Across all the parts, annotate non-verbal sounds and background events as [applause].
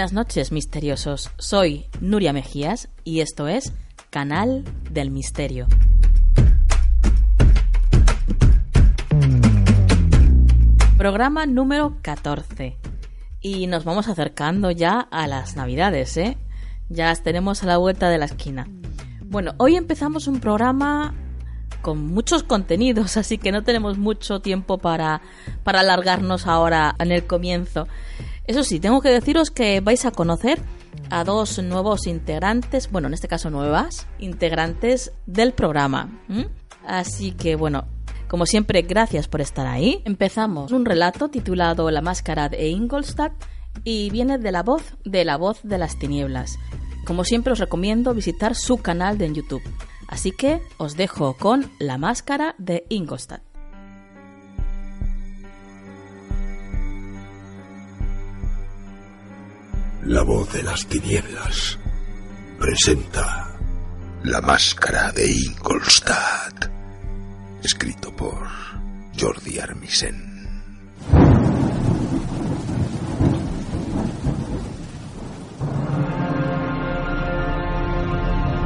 Buenas noches, misteriosos. Soy Nuria Mejías y esto es Canal del Misterio. Programa número 14. Y nos vamos acercando ya a las Navidades, ¿eh? Ya tenemos a la vuelta de la esquina. Bueno, hoy empezamos un programa con muchos contenidos, [laughs] así que no tenemos mucho tiempo para, para alargarnos ahora en el comienzo. Eso sí, tengo que deciros que vais a conocer a dos nuevos integrantes, bueno, en este caso nuevas, integrantes del programa. Así que bueno, como siempre, gracias por estar ahí. Empezamos un relato titulado La máscara de Ingolstadt y viene de la voz de la voz de las tinieblas. Como siempre os recomiendo visitar su canal de YouTube. Así que os dejo con La máscara de Ingolstadt. La voz de las tinieblas presenta La máscara de Ingolstadt, escrito por Jordi Armisen.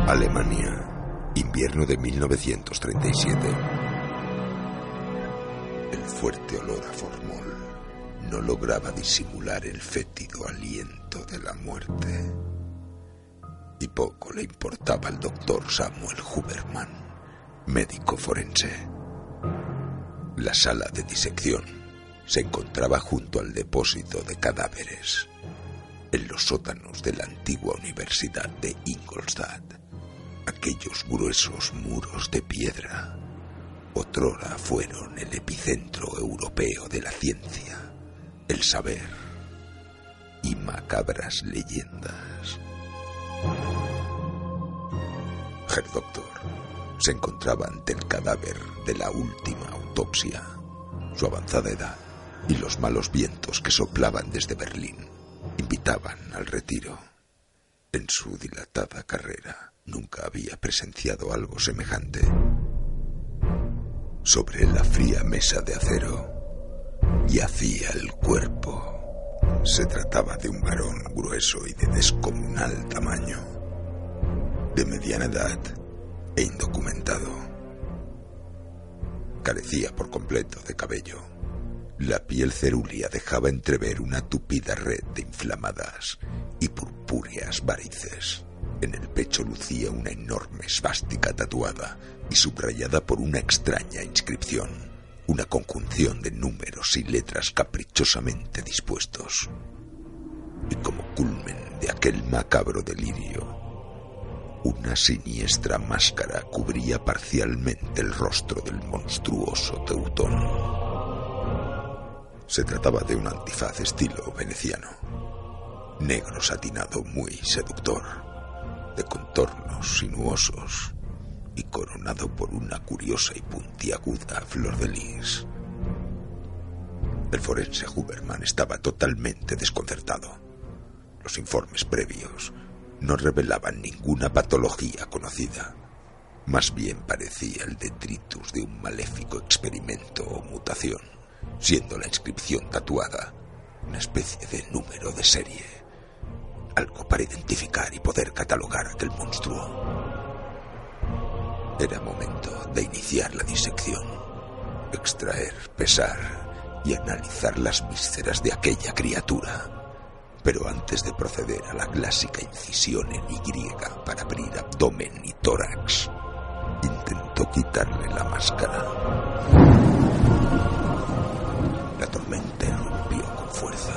Alemania, invierno de 1937. El fuerte olor a formol no lograba disimular el fétido aliento de la muerte. Y poco le importaba al doctor Samuel Huberman, médico forense. La sala de disección se encontraba junto al depósito de cadáveres, en los sótanos de la antigua Universidad de Ingolstadt. Aquellos gruesos muros de piedra otrora fueron el epicentro europeo de la ciencia el saber y macabras leyendas. Herr Doctor se encontraba ante el cadáver de la última autopsia. Su avanzada edad y los malos vientos que soplaban desde Berlín invitaban al retiro. En su dilatada carrera nunca había presenciado algo semejante. Sobre la fría mesa de acero yacía el cuerpo. Se trataba de un varón grueso y de descomunal tamaño, de mediana edad e indocumentado. Carecía por completo de cabello. La piel cerúlea dejaba entrever una tupida red de inflamadas y purpúreas varices. En el pecho lucía una enorme esvástica tatuada y subrayada por una extraña inscripción una conjunción de números y letras caprichosamente dispuestos. Y como culmen de aquel macabro delirio, una siniestra máscara cubría parcialmente el rostro del monstruoso teutón. Se trataba de un antifaz estilo veneciano, negro satinado muy seductor, de contornos sinuosos y coronado por una curiosa y puntiaguda flor de lis. El forense Huberman estaba totalmente desconcertado. Los informes previos no revelaban ninguna patología conocida. Más bien parecía el detritus de un maléfico experimento o mutación, siendo la inscripción tatuada una especie de número de serie, algo para identificar y poder catalogar aquel monstruo. Era momento de iniciar la disección, extraer, pesar y analizar las vísceras de aquella criatura. Pero antes de proceder a la clásica incisión en Y para abrir abdomen y tórax, intentó quitarle la máscara. La tormenta irrumpió con fuerza.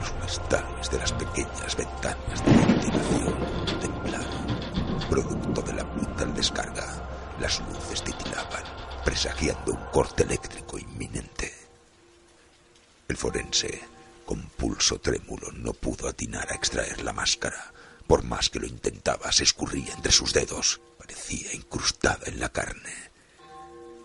Los cristales de las pequeñas ventanas de corte eléctrico inminente. El forense, con pulso trémulo, no pudo atinar a extraer la máscara. Por más que lo intentaba, se escurría entre sus dedos. Parecía incrustada en la carne.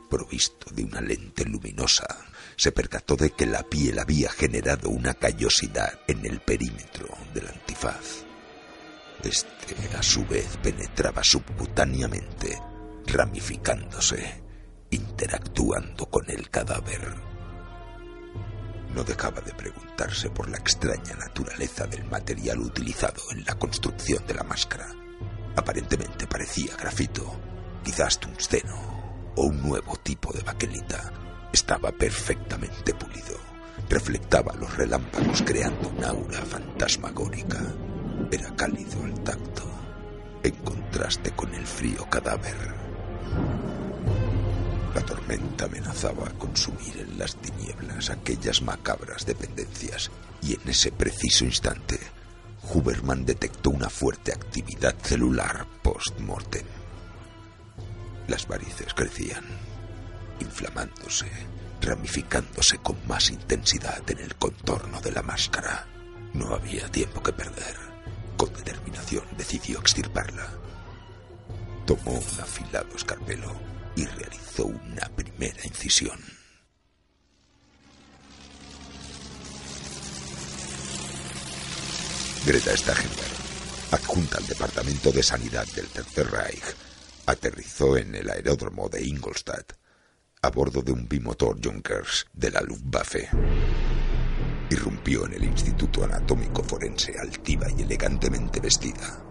Provisto de una lente luminosa, se percató de que la piel había generado una callosidad en el perímetro del antifaz. Este, a su vez, penetraba subcutáneamente, ramificándose, interactuando con el cadáver. No dejaba de preguntarse por la extraña naturaleza del material utilizado en la construcción de la máscara. Aparentemente parecía grafito, quizás tungsteno o un nuevo tipo de baquelita estaba perfectamente pulido. Reflectaba los relámpagos creando una aura fantasmagórica. Era cálido al tacto, en contraste con el frío cadáver. La tormenta amenazaba consumir en las tinieblas aquellas macabras dependencias y en ese preciso instante Huberman detectó una fuerte actividad celular post-mortem. Las varices crecían inflamándose, ramificándose con más intensidad en el contorno de la máscara. No había tiempo que perder. Con determinación decidió extirparla. Tomó un afilado escarpelo y realizó una primera incisión. Greta Stagenberg, adjunta al Departamento de Sanidad del Tercer Reich, aterrizó en el aeródromo de Ingolstadt a bordo de un bimotor Junkers de la Luftwaffe. Irrumpió en el Instituto Anatómico Forense altiva y elegantemente vestida,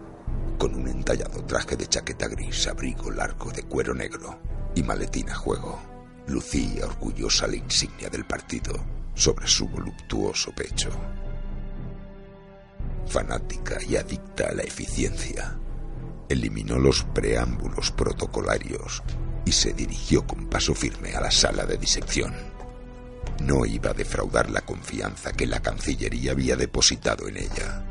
con un entallado traje de chaqueta gris, abrigo largo de cuero negro y maletín a juego. Lucía orgullosa la insignia del partido sobre su voluptuoso pecho. Fanática y adicta a la eficiencia, eliminó los preámbulos protocolarios y se dirigió con paso firme a la sala de disección. No iba a defraudar la confianza que la Cancillería había depositado en ella.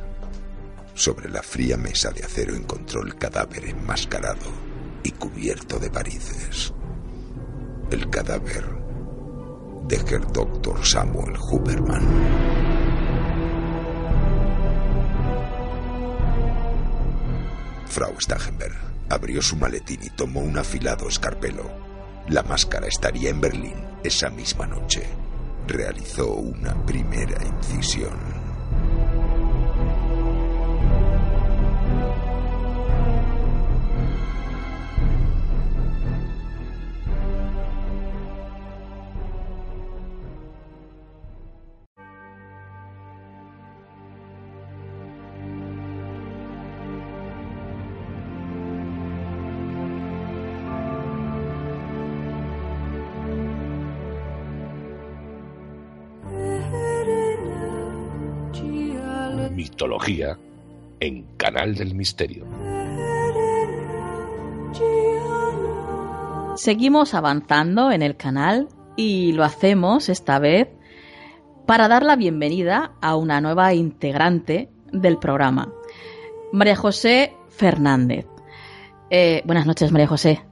Sobre la fría mesa de acero encontró el cadáver enmascarado y cubierto de varices. El cadáver de Herr Dr. Samuel Huberman. Frau Stagenberg abrió su maletín y tomó un afilado escarpelo. La máscara estaría en Berlín esa misma noche. Realizó una primera incisión. Mitología en Canal del Misterio. Seguimos avanzando en el canal y lo hacemos esta vez para dar la bienvenida a una nueva integrante del programa, María José Fernández. Eh, buenas noches, María José.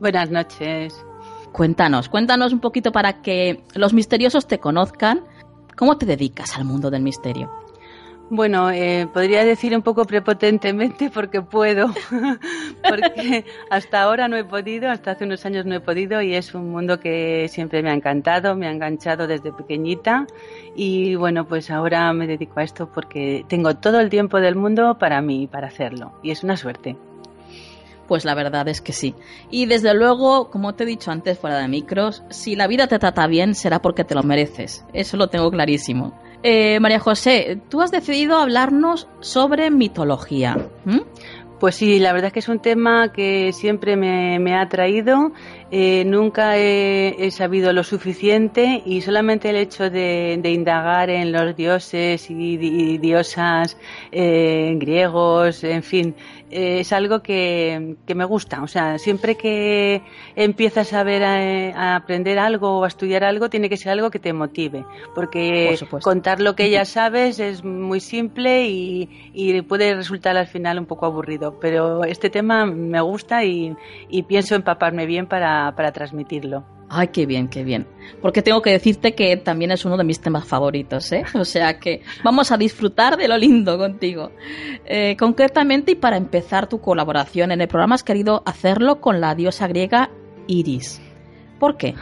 Buenas noches. Cuéntanos, cuéntanos un poquito para que los misteriosos te conozcan. ¿Cómo te dedicas al mundo del misterio? Bueno, eh, podría decir un poco prepotentemente porque puedo, [laughs] porque hasta ahora no he podido, hasta hace unos años no he podido y es un mundo que siempre me ha encantado, me ha enganchado desde pequeñita y bueno, pues ahora me dedico a esto porque tengo todo el tiempo del mundo para mí, para hacerlo y es una suerte. Pues la verdad es que sí. Y desde luego, como te he dicho antes fuera de micros, si la vida te trata bien será porque te lo mereces. Eso lo tengo clarísimo. Eh, María José, tú has decidido hablarnos sobre mitología. Pues sí, la verdad es que es un tema que siempre me, ha atraído. Eh, nunca he, sabido lo suficiente y solamente el hecho de, indagar en los dioses y, diosas eh, griegos, en fin, eh, es algo que, me gusta. O sea, siempre que empiezas a ver a, aprender algo o a estudiar algo, tiene que ser algo que te motive, porque contar lo que ya [laughs] sabes es muy simple y, puede resultar al final un poco aburrido. Pero este tema me gusta y, pienso empaparme bien para transmitirlo. Ay, qué bien, qué bien. Porque tengo que decirte que también es uno de mis temas favoritos, ¿eh? O sea que vamos a disfrutar de lo lindo contigo. Eh, concretamente, y para empezar tu colaboración en el programa, has querido hacerlo con la diosa griega Iris. ¿Por qué?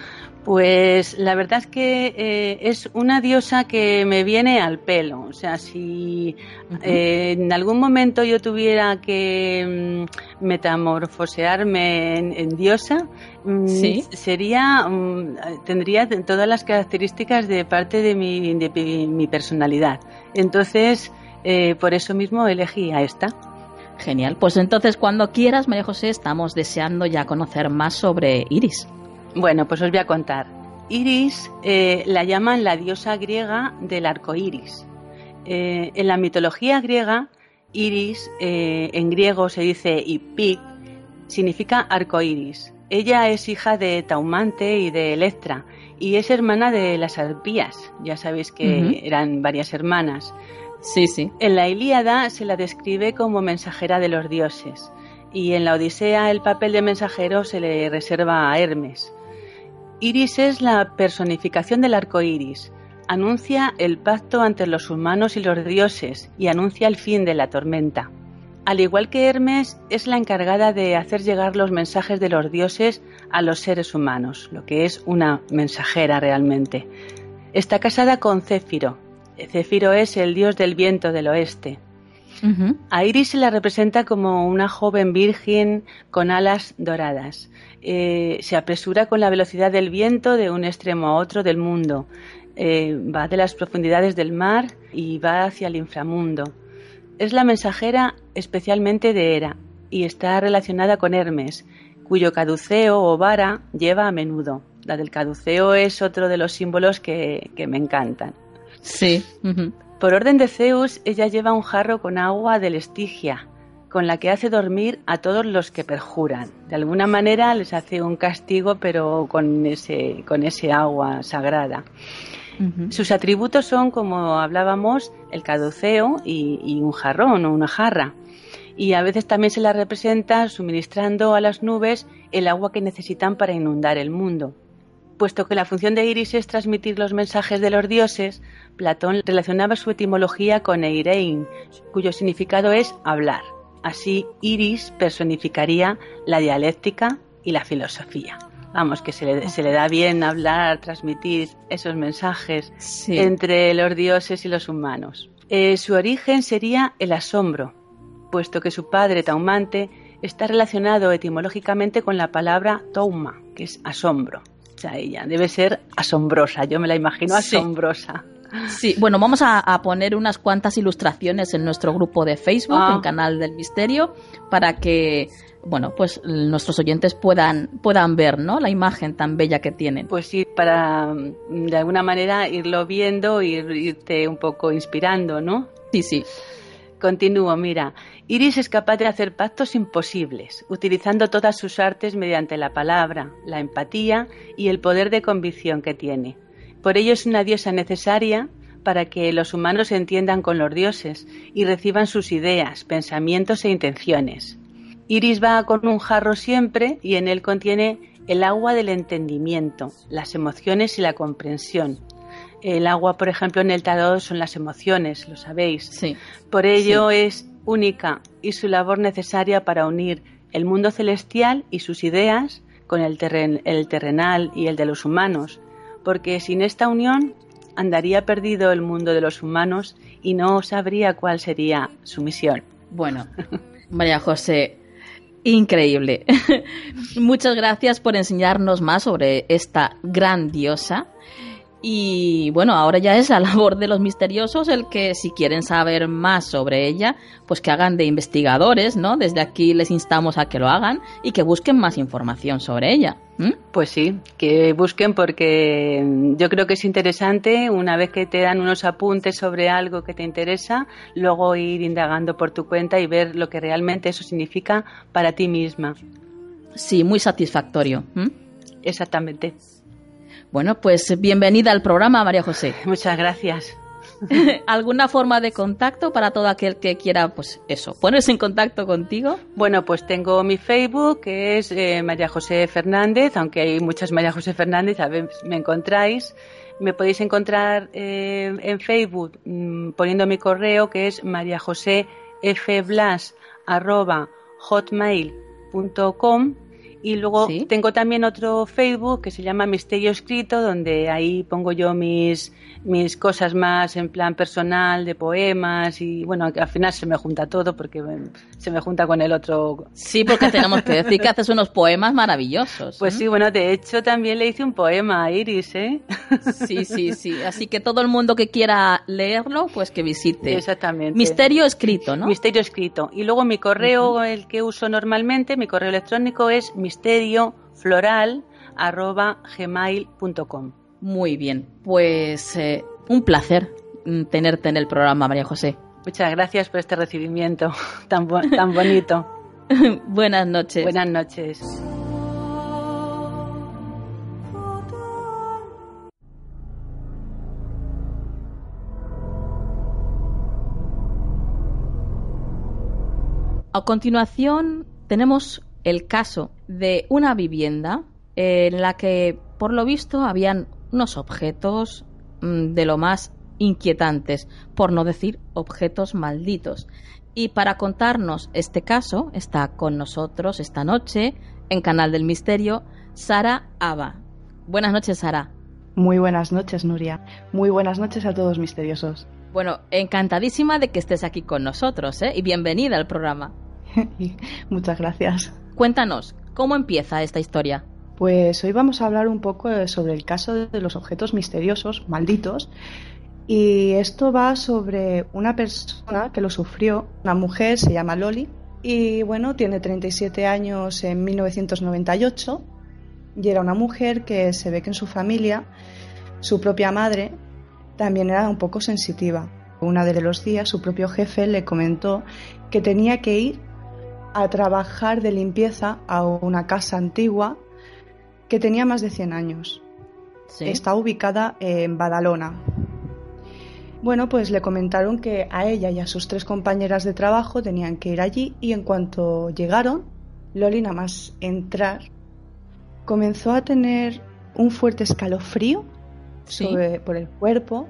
Pues la verdad es que eh, es una diosa que me viene al pelo. O sea, si eh, en algún momento yo tuviera que mm, metamorfosearme en, diosa, mm, sería mm, tendría todas las características de parte de mi, de mi personalidad. Entonces, eh, por eso mismo elegí a esta. Genial. Pues entonces, cuando quieras, María José, estamos deseando ya conocer más sobre Iris. Bueno, pues os voy a contar. Iris eh, la llaman la diosa griega del arco iris. Eh, en la mitología griega, Iris eh, en griego se dice ipik, significa arco iris. Ella es hija de Taumante y de Electra y es hermana de las arpías. Ya sabéis que eran varias hermanas. Sí, sí. En la Ilíada se la describe como mensajera de los dioses y en la Odisea el papel de mensajero se le reserva a Hermes. Iris es la personificación del arco iris. Anuncia el pacto entre los humanos y los dioses y anuncia el fin de la tormenta. Al igual que Hermes, es la encargada de hacer llegar los mensajes de los dioses a los seres humanos, lo que es una mensajera realmente. Está casada con Céfiro. Céfiro es el dios del viento del oeste. A Iris se la representa como una joven virgen con alas doradas. Eh, se apresura con la velocidad del viento de un extremo a otro del mundo. Eh, va de las profundidades del mar y va hacia el inframundo. Es la mensajera especialmente de Hera y está relacionada con Hermes, cuyo caduceo o vara lleva a menudo. La del caduceo es otro de los símbolos que, me encantan. Sí. Por orden de Zeus, ella lleva un jarro con agua del Estigia, con la que hace dormir a todos los que perjuran. De alguna manera les hace un castigo, pero con ese, con ese agua sagrada. Sus atributos son, como hablábamos, el caduceo y, un jarrón o una jarra. Y a veces también se la representa suministrando a las nubes el agua que necesitan para inundar el mundo. Puesto que la función de Iris es transmitir los mensajes de los dioses, Platón relacionaba su etimología con Eirein, cuyo significado es hablar. Así, Iris personificaría la dialéctica y la filosofía. Vamos, que se le, da bien hablar, transmitir esos mensajes entre los dioses y los humanos. Eh, su origen sería el asombro, puesto que su padre, Taumante, está relacionado etimológicamente con la palabra touma, que es asombro. O sea, ella debe ser asombrosa, yo me la imagino asombrosa. Sí, bueno, vamos a, poner unas cuantas ilustraciones en nuestro grupo de Facebook, en ah. Canal del Misterio, para que, bueno, pues nuestros oyentes puedan, puedan ver, ¿no? La imagen tan bella que tienen. Pues sí, para mm, de alguna manera irlo viendo y irte un poco inspirando, ¿no? Sí, sí. Continúo, mira. Iris es capaz de hacer pactos imposibles, utilizando todas sus artes mediante la palabra, la empatía y el poder de convicción que tiene. Por ello es una diosa necesaria para que los humanos se entiendan con los dioses y reciban sus ideas, pensamientos e intenciones. Iris va con un jarro siempre y en él contiene el agua del entendimiento, las emociones y la comprensión. El agua, por ejemplo, en el tarot son las emociones, lo sabéis. Sí. Por ello es única y su labor necesaria para unir el mundo celestial y sus ideas con el, el terrenal y el de los humanos, porque sin esta unión andaría perdido el mundo de los humanos y no sabría cuál sería su misión. Bueno, María José, increíble. [laughs] Muchas gracias por enseñarnos más sobre esta gran diosa. Y bueno, ahora ya es la [laughs] labor de los misteriosos el que si quieren saber más sobre ella, pues que hagan de investigadores, ¿no? Desde aquí les instamos a que lo hagan y que busquen más información sobre ella. Pues sí, que busquen porque yo creo que es interesante una vez que te dan unos apuntes sobre algo que te interesa, luego ir indagando por tu cuenta y ver lo que realmente eso significa para ti misma. Sí, muy satisfactorio. Exactamente. Bueno, pues bienvenida al programa, María José. [laughs] Muchas gracias. [laughs] ¿Alguna forma de contacto para todo aquel que quiera, pues eso, ponerse en contacto contigo? Bueno, pues tengo mi Facebook, que es eh, María José Fernández, aunque hay muchas María José Fernández, a ver, me encontráis. Me podéis encontrar eh, en Facebook mm, poniendo mi correo, que es mariajosefblas.hotmail.com y luego tengo también otro Facebook que se llama Misterio Escrito, donde ahí pongo yo mis, mis cosas más en plan personal, de poemas y bueno, al final se me junta todo porque se me junta con el otro. Sí, porque tenemos que decir que haces unos poemas maravillosos. Pues sí, bueno, de hecho también le hice un poema a Iris, ¿eh? Sí, sí, [laughs] sí. Así que todo el mundo que quiera leerlo, pues que visite. Exactamente. Misterio Escrito, ¿no? Misterio Escrito. Y luego mi correo, el que uso normalmente, mi correo electrónico es misteriofloral.gmail.com. Muy bien, pues eh, un placer tenerte en el programa, María José. Muchas gracias por este recibimiento [laughs] tan, tan bonito. [laughs] Buenas noches. Buenas noches. A continuación tenemos el caso de una vivienda en la que, por lo visto, habían unos objetos mm, de lo más inquietantes, por no decir objetos malditos. Y para contarnos este caso está con nosotros esta noche en Canal del Misterio Sara Aba. Buenas noches, Sara. Muy buenas noches, Nuria. Muy buenas noches a todos misteriosos. Bueno, encantadísima de que estés aquí con nosotros, ¿eh? Y bienvenida al programa. [laughs] Muchas gracias. Cuéntanos, ¿cómo empieza esta historia? Pues hoy vamos a hablar un poco sobre el caso de los objetos misteriosos, malditos, y esto va sobre una persona que lo sufrió, una mujer, se llama Loli, y bueno, tiene 37 años en 1998, y era una mujer que se ve que en su familia, su propia madre, también era un poco sensitiva. Una de los días su propio jefe le comentó que tenía que ir a trabajar de limpieza a una casa antigua que tenía más de 100 años. Está ubicada en Badalona. Bueno, pues le comentaron que a ella y a sus tres compañeras de trabajo tenían que ir allí y en cuanto llegaron, Loli nada más entrar, comenzó a tener un fuerte escalofrío por el cuerpo,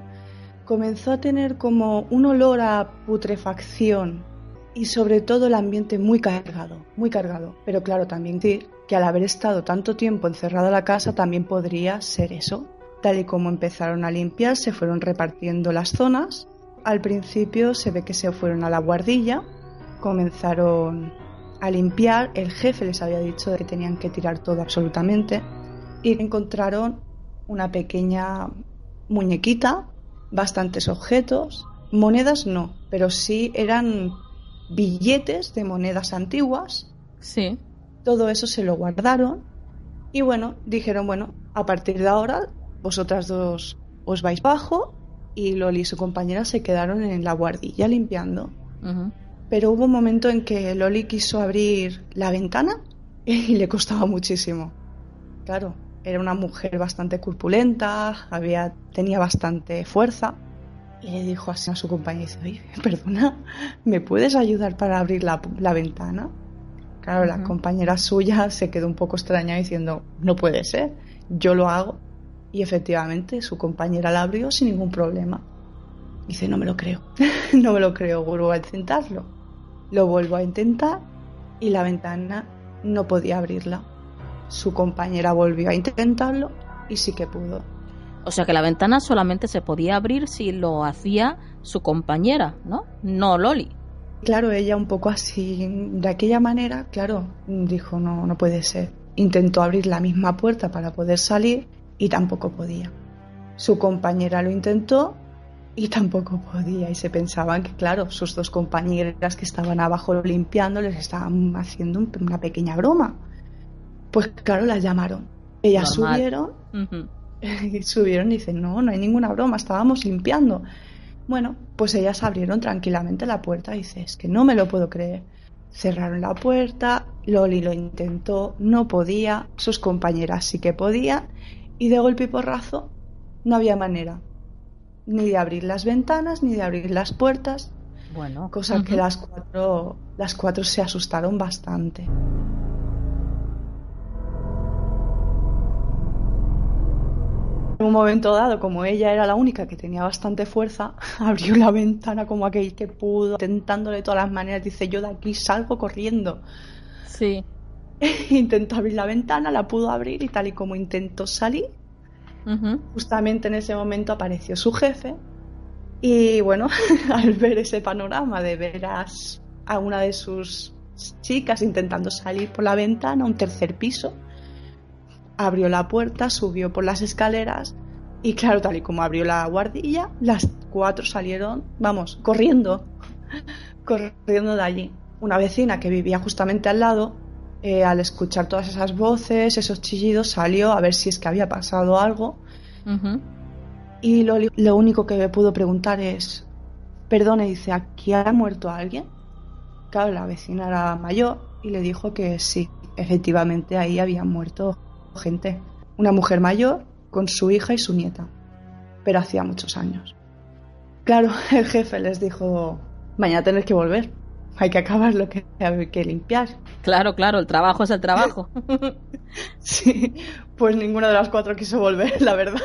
comenzó a tener como un olor a putrefacción y sobre todo el ambiente muy cargado, muy cargado. Pero claro, también decir que al haber estado tanto tiempo encerrado en la casa también podría ser eso. Tal y como empezaron a limpiar, se fueron repartiendo las zonas. Al principio se ve que se fueron a la guardilla, comenzaron a limpiar, el jefe les había dicho que tenían que tirar todo absolutamente y encontraron una pequeña muñequita, bastantes objetos, monedas no, pero sí eran billetes de monedas antiguas. Sí. Todo eso se lo guardaron y bueno, dijeron, bueno, a partir de ahora vosotras dos os vais bajo y Loli y su compañera se quedaron en la guardilla limpiando. Pero hubo un momento en que Loli quiso abrir la ventana [laughs] y le costaba muchísimo. Claro, era una mujer bastante corpulenta, había, tenía bastante fuerza y le dijo así a su compañero, oye, [laughs] perdona, ¿me puedes ayudar para abrir la, ventana? Claro, la compañera suya se quedó un poco extraña diciendo, no puede ser, yo lo hago. Y efectivamente, su compañera la abrió sin ningún problema. Dice, no me lo creo, [laughs] no me lo creo, vuelvo a intentarlo. Lo vuelvo a intentar y la ventana no podía abrirla. Su compañera volvió a intentarlo y sí que pudo. O sea que la ventana solamente se podía abrir si lo hacía su compañera, ¿no? No Loli. Claro, ella un poco así, de aquella manera, claro, dijo, no, no puede ser. Intentó abrir la misma puerta para poder salir y tampoco podía. Su compañera lo intentó y tampoco podía. Y se pensaban que, claro, sus dos compañeras que estaban abajo limpiando les estaban haciendo una pequeña broma. Pues claro, las llamaron. Ellas subieron [laughs] y subieron y dicen, no, no hay ninguna broma, estábamos limpiando. Bueno, pues ellas abrieron tranquilamente la puerta y dice, es que no me lo puedo creer. Cerraron la puerta, Loli lo intentó, no podía, sus compañeras sí que podían, y de golpe y porrazo no había manera ni de abrir las ventanas ni de abrir las puertas. Bueno, cosa que las cuatro, las cuatro se asustaron bastante. En un momento dado, como ella era la única que tenía bastante fuerza, [laughs] abrió la ventana como aquel que pudo, intentándole de todas las maneras. Dice: Yo de aquí salgo corriendo. Sí. [laughs] intentó abrir la ventana, la pudo abrir y tal y como intentó salir, Justamente en ese momento apareció su jefe y bueno, [laughs] al ver ese panorama de ver a, una de sus chicas intentando salir por la ventana, un tercer piso, abrió la puerta, subió por las escaleras y claro, tal y como abrió la guardilla, las cuatro salieron, vamos, corriendo, [laughs] corriendo de allí. Una vecina que vivía justamente al lado eh, al escuchar todas esas voces, esos chillidos, salió a ver si es que había pasado algo. Y lo, lo, único que me pudo preguntar es, perdone, dice, ¿aquí ha muerto alguien? Claro, la vecina era mayor y le dijo que sí, efectivamente ahí había muerto gente. Una mujer mayor con su hija y su nieta, pero hacía muchos años. Claro, [laughs] el jefe les dijo, mañana tenéis que volver hay que acabar lo que hay que limpiar. Claro, claro, el trabajo es el trabajo. [laughs] sí, pues ninguna de las cuatro quiso volver, la verdad.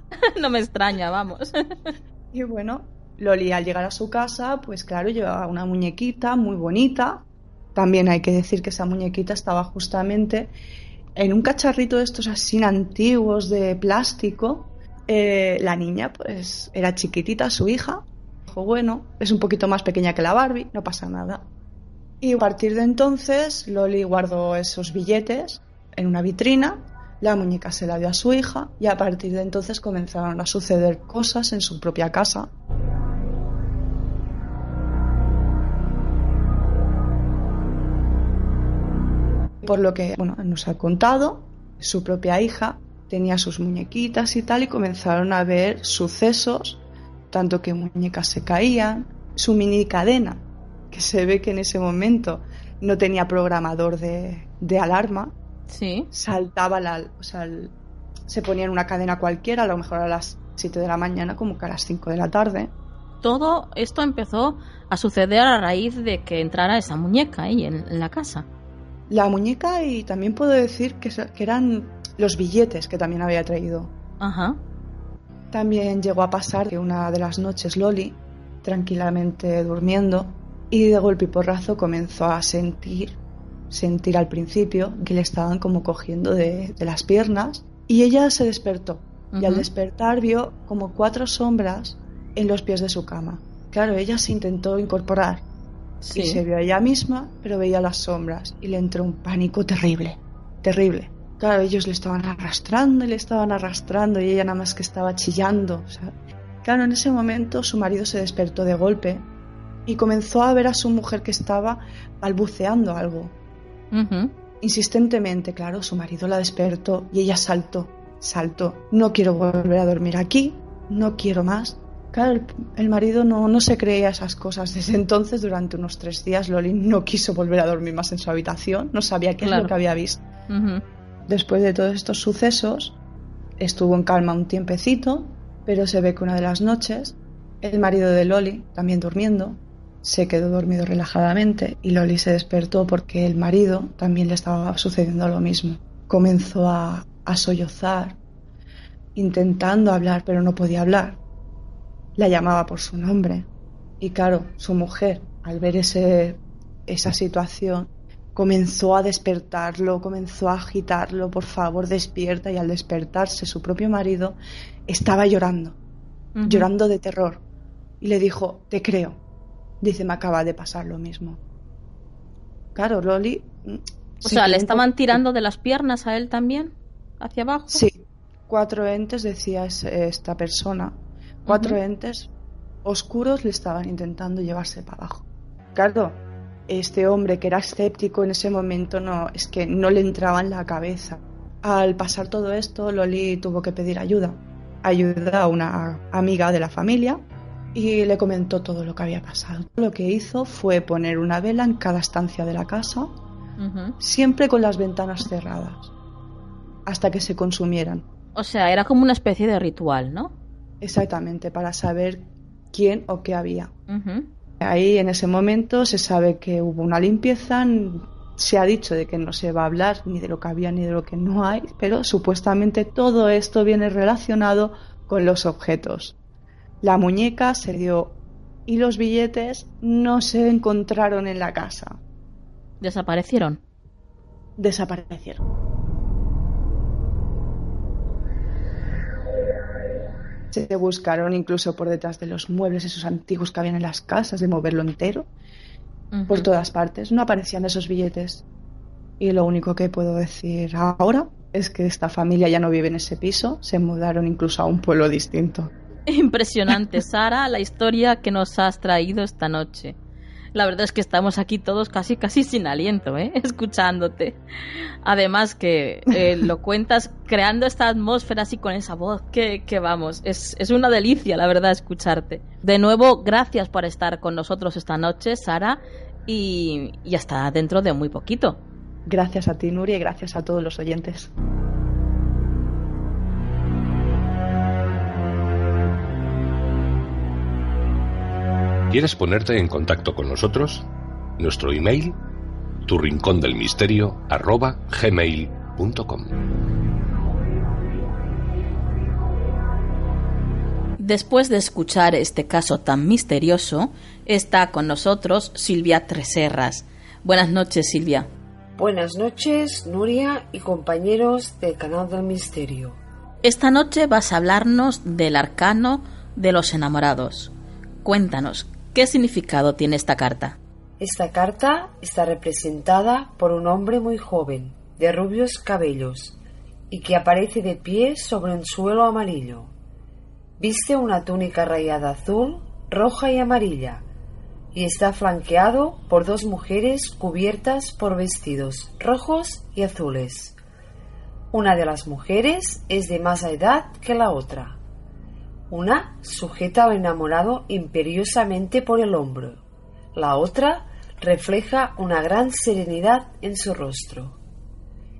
[laughs] no me extraña, vamos. y bueno, Loli al llegar a su casa, pues claro, llevaba una muñequita muy bonita. También hay que decir que esa muñequita estaba justamente en un cacharrito de estos así antiguos de plástico. Eh, la niña, pues, era chiquitita, su hija, bueno, es un poquito más pequeña que la Barbie, no pasa nada. Y a partir de entonces, Loli guardó esos billetes en una vitrina, la muñeca se la dio a su hija y a partir de entonces comenzaron a suceder cosas en su propia casa. Por lo que bueno, nos ha contado, su propia hija tenía sus muñequitas y tal y comenzaron a ver sucesos tanto que muñecas se caían, su mini cadena, que se ve que en ese momento no tenía programador de, alarma, sí. saltaba la, o sea, se ponía en una cadena cualquiera, a lo mejor a las 7 de la mañana como que a las 5 de la tarde. Todo esto empezó a suceder a raíz de que entrara esa muñeca ahí en, en la casa. La muñeca y también puedo decir que, que eran los billetes que también había traído. Ajá. También llegó a pasar que una de las noches Loli, tranquilamente durmiendo, y de golpe y porrazo comenzó a sentir, sentir al principio que le estaban como cogiendo de, las piernas, y ella se despertó. Y al despertar vio como cuatro sombras en los pies de su cama. Claro, ella se intentó incorporar y se vio a ella misma, pero veía las sombras y le entró un pánico terrible, terrible. Claro, ellos le estaban arrastrando y le estaban arrastrando y ella nada más que estaba chillando. claro, en ese momento su marido se despertó de golpe y comenzó a ver a su mujer que estaba balbuceando algo. Insistentemente, claro, su marido la despertó y ella saltó, saltó. No quiero volver a dormir aquí, no quiero más. Claro, el, marido no, no, se creía esas cosas. Desde entonces, durante unos tres días, Loli no quiso volver a dormir más en su habitación, no sabía qué es lo que había visto. Después de todos estos sucesos, estuvo en calma un tiempecito, pero se ve que una de las noches, el marido de Loli, también durmiendo, se quedó dormido relajadamente y Loli se despertó porque el marido también le estaba sucediendo lo mismo. Comenzó a, sollozar, intentando hablar, pero no podía hablar. La llamaba por su nombre. Y claro, su mujer, al ver ese, esa situación, comenzó a despertarlo, comenzó a agitarlo, por favor despierta, y al despertarse su propio marido estaba llorando, llorando de terror, y le dijo, te creo, dice, me acaba de pasar lo mismo. Claro, Loli... Mm, o sea, ¿le estaban tirando de las piernas a él también? ¿Hacia abajo? Sí, cuatro entes, decía esta persona, cuatro entes oscuros le estaban intentando llevarse para abajo. Claro, este hombre que era escéptico en ese momento no es que no le entraba en la cabeza. Al pasar todo esto, Loli tuvo que pedir ayuda. Ayuda a una amiga de la familia y le comentó todo lo que había pasado. Lo que hizo fue poner una vela en cada estancia de la casa, siempre con las ventanas cerradas, hasta que se consumieran. O sea, era como una especie de ritual, ¿no? Exactamente, para saber quién o qué había. Ahí en ese momento se sabe que hubo una limpieza, se ha dicho de que no se va a hablar ni de lo que había ni de lo que no hay, pero supuestamente todo esto viene relacionado con los objetos. La muñeca se dio y los billetes no se encontraron en la casa. ¿Desaparecieron? Desaparecieron. Se buscaron incluso por detrás de los muebles esos antiguos que habían en las casas, de moverlo entero. Por todas partes. No aparecían esos billetes. Y lo único que puedo decir ahora es que esta familia ya no vive en ese piso, se mudaron incluso a un pueblo distinto. Impresionante, Sara, la historia que nos has traído esta noche. La verdad es que estamos aquí todos casi casi sin aliento, ¿eh? [laughs] escuchándote. Además que eh, lo [laughs] cuentas creando esta atmósfera así con esa voz, que, vamos, es, es, una delicia, la verdad, escucharte. De nuevo, gracias por estar con nosotros esta noche, Sara, y, y hasta dentro de muy poquito. Gracias a ti, Nuria, y gracias a todos los oyentes. ¿Quieres ponerte en contacto con nosotros? Nuestro email, tu rincón del misterio, arroba gmail.com. Después de escuchar este caso tan misterioso, está con nosotros Silvia Treserras. Buenas noches, Silvia. Buenas noches, Nuria y compañeros del canal del misterio. Esta noche vas a hablarnos del arcano de los enamorados. Cuéntanos, ¿Qué significado tiene esta carta? Esta carta está representada por un hombre muy joven, de rubios cabellos, y que aparece de pie sobre un suelo amarillo. Viste una túnica rayada azul, roja y amarilla, y está flanqueado por dos mujeres cubiertas por vestidos rojos y azules. Una de las mujeres es de más edad que la otra. Una sujeta al enamorado imperiosamente por el hombro. La otra refleja una gran serenidad en su rostro.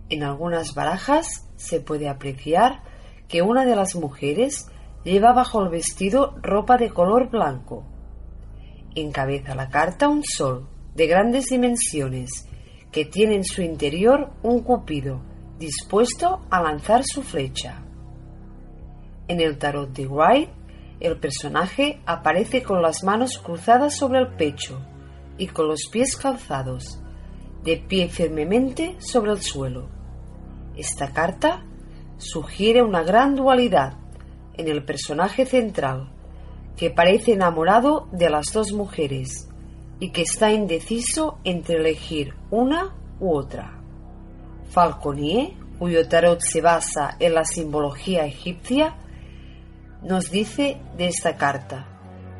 En algunas barajas se puede apreciar que una de las mujeres lleva bajo el vestido ropa de color blanco. Encabeza la carta un sol de grandes dimensiones que tiene en su interior un cupido dispuesto a lanzar su flecha. En el tarot de White, el personaje aparece con las manos cruzadas sobre el pecho y con los pies calzados, de pie firmemente sobre el suelo. Esta carta sugiere una gran dualidad en el personaje central, que parece enamorado de las dos mujeres y que está indeciso entre elegir una u otra. Falconier, cuyo tarot se basa en la simbología egipcia, nos dice de esta carta,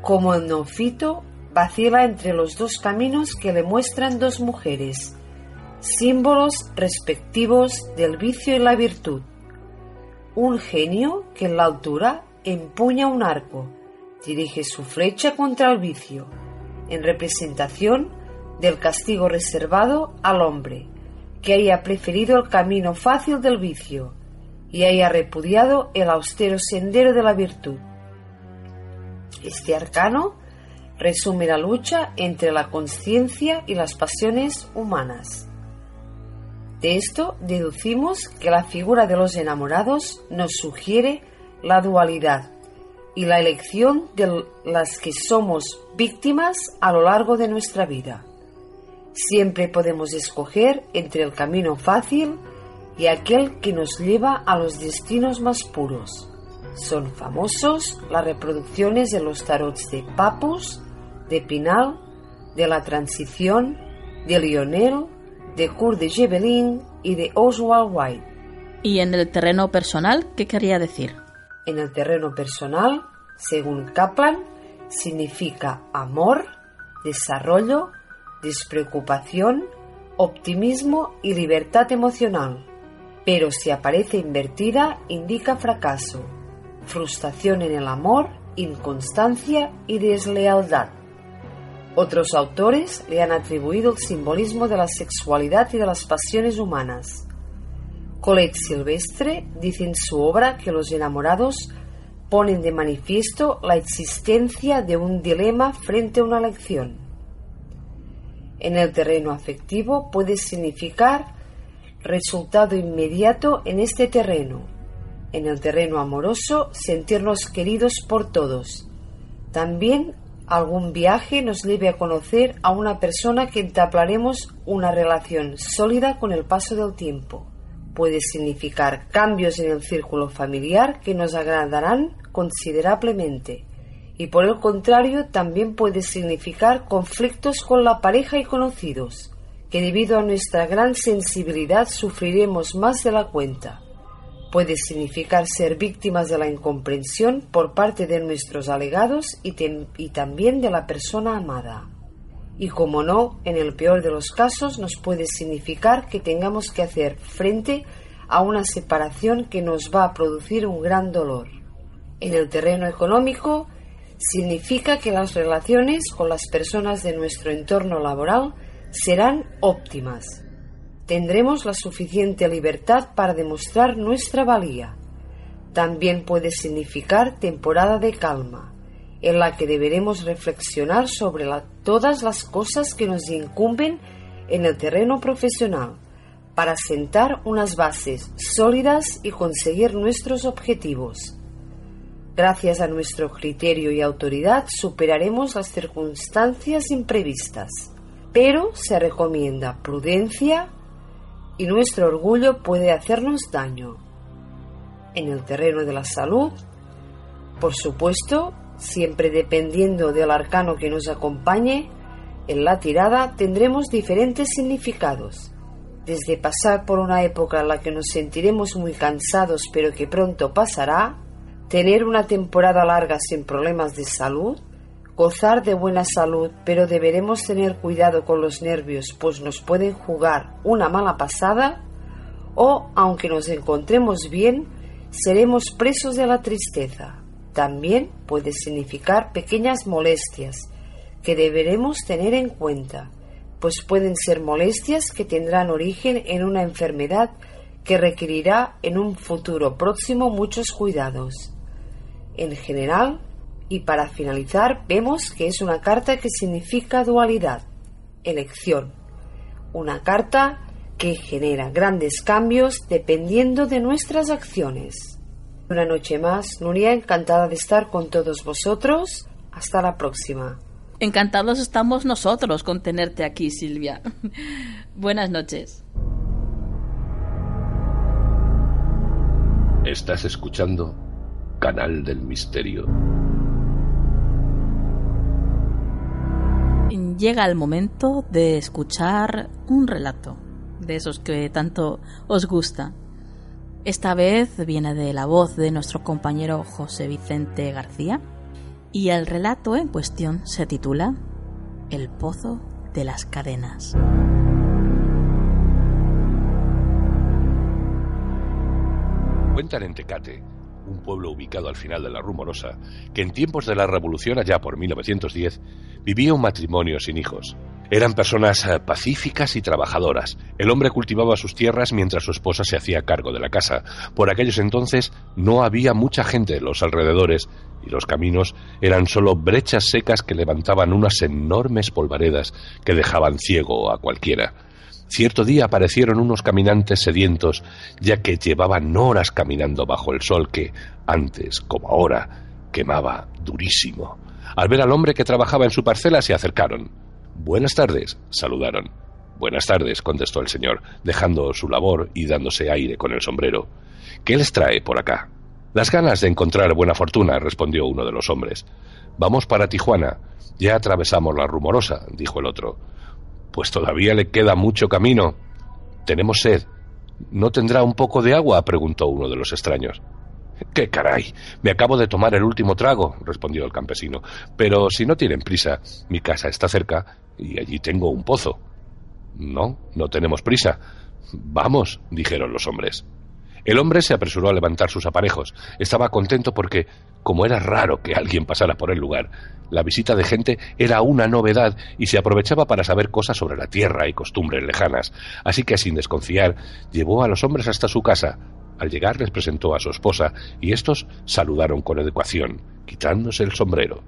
como el neofito vacila entre los dos caminos que le muestran dos mujeres, símbolos respectivos del vicio y la virtud. Un genio que en la altura empuña un arco, dirige su flecha contra el vicio, en representación del castigo reservado al hombre, que haya preferido el camino fácil del vicio, y haya repudiado el austero sendero de la virtud. Este arcano resume la lucha entre la conciencia y las pasiones humanas. De esto deducimos que la figura de los enamorados nos sugiere la dualidad y la elección de las que somos víctimas a lo largo de nuestra vida. Siempre podemos escoger entre el camino fácil y aquel que nos lleva a los destinos más puros. Son famosos las reproducciones de los tarots de Papus, de Pinal, de la Transición, de Lionel, de Kurt de Gebelin y de Oswald White. ¿Y en el terreno personal qué quería decir? En el terreno personal, según Kaplan, significa amor, desarrollo, despreocupación, optimismo y libertad emocional. Pero si aparece invertida, indica fracaso, frustración en el amor, inconstancia y deslealtad. Otros autores le han atribuido el simbolismo de la sexualidad y de las pasiones humanas. Colette Silvestre dice en su obra que los enamorados ponen de manifiesto la existencia de un dilema frente a una lección. En el terreno afectivo puede significar resultado inmediato en este terreno. En el terreno amoroso, sentirnos queridos por todos. También algún viaje nos lleve a conocer a una persona que entablaremos una relación sólida con el paso del tiempo. Puede significar cambios en el círculo familiar que nos agradarán considerablemente y por el contrario también puede significar conflictos con la pareja y conocidos, que debido a nuestra gran sensibilidad sufriremos más de la cuenta puede significar ser víctimas de la incomprensión por parte de nuestros alegados y, y, también de la persona amada. Y como no, en el peor de los casos nos puede significar que tengamos que hacer frente a una separación que nos va a producir un gran dolor. En el terreno económico, significa que las relaciones con las personas de nuestro entorno laboral serán óptimas tendremos la suficiente libertad para demostrar nuestra valía. También puede significar temporada de calma, en la que deberemos reflexionar sobre todas las cosas que nos incumben en el terreno profesional, para sentar unas bases sólidas y conseguir nuestros objetivos. Gracias a nuestro criterio y autoridad superaremos las circunstancias imprevistas, pero se recomienda prudencia, y nuestro orgullo puede hacernos daño. En el terreno de la salud, por supuesto, siempre dependiendo del arcano que nos acompañe, en la tirada tendremos diferentes significados, desde pasar por una época en la que nos sentiremos muy cansados pero que pronto pasará, tener una temporada larga sin problemas de salud, gozar de buena salud, pero deberemos tener cuidado con los nervios, pues nos pueden jugar una mala pasada, o, aunque nos encontremos bien, seremos presos de la tristeza. También puede significar pequeñas molestias que deberemos tener en cuenta, pues pueden ser molestias que tendrán origen en una enfermedad que requerirá en un futuro próximo muchos cuidados. En general, y para finalizar, vemos que es una carta que significa dualidad, elección. Una carta que genera grandes cambios dependiendo de nuestras acciones. Una noche más, Nuria, encantada de estar con todos vosotros. Hasta la próxima. Encantados estamos nosotros con tenerte aquí, Silvia. [laughs] Buenas noches. Estás escuchando Canal del Misterio. Llega el momento de escuchar un relato, de esos que tanto os gusta. Esta vez viene de la voz de nuestro compañero José Vicente García y el relato en cuestión se titula El Pozo de las Cadenas. Cuentan en Tecate un pueblo ubicado al final de la Rumorosa, que en tiempos de la Revolución, allá por 1910, vivía un matrimonio sin hijos. Eran personas eh, pacíficas y trabajadoras. El hombre cultivaba sus tierras mientras su esposa se hacía cargo de la casa. Por aquellos entonces no había mucha gente en los alrededores y los caminos eran solo brechas secas que levantaban unas enormes polvaredas que dejaban ciego a cualquiera. Cierto día aparecieron unos caminantes sedientos, ya que llevaban horas caminando bajo el sol que, antes como ahora, quemaba durísimo. Al ver al hombre que trabajaba en su parcela se acercaron. Buenas tardes, saludaron. Buenas tardes, contestó el señor, dejando su labor y dándose aire con el sombrero. ¿Qué les trae por acá? Las ganas de encontrar buena fortuna, respondió uno de los hombres. Vamos para Tijuana. Ya atravesamos la rumorosa, dijo el otro. Pues todavía le queda mucho camino. Tenemos sed. ¿No tendrá un poco de agua? preguntó uno de los extraños. ¡Qué caray! Me acabo de tomar el último trago, respondió el campesino. Pero si no tienen prisa, mi casa está cerca y allí tengo un pozo. No, no tenemos prisa. Vamos, dijeron los hombres. El hombre se apresuró a levantar sus aparejos. Estaba contento porque, como era raro que alguien pasara por el lugar, la visita de gente era una novedad y se aprovechaba para saber cosas sobre la tierra y costumbres lejanas. Así que, sin desconfiar, llevó a los hombres hasta su casa. Al llegar les presentó a su esposa y estos saludaron con educación, quitándose el sombrero.